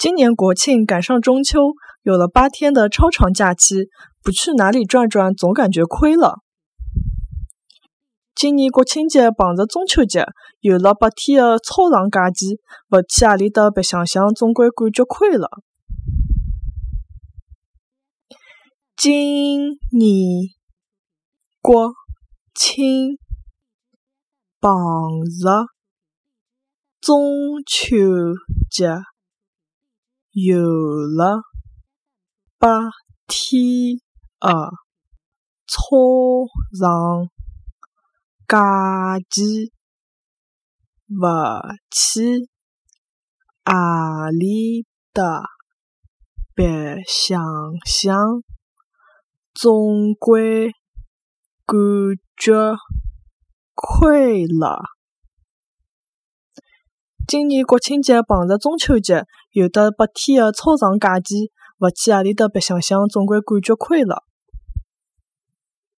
今年国庆赶上中秋，有了八天的超长假期，不去哪里转转，总感觉亏了。今年国庆节碰着中秋节，有了八天的超长假期，不去何里搭白相相，总归感觉亏了。今年国庆碰着中秋节。有了白天的操场假期，勿去阿里搭白相相，总归感觉亏了。今年国庆节碰着中秋节，有的八天的超长假期，勿去阿里搭白相相，总归感觉亏了。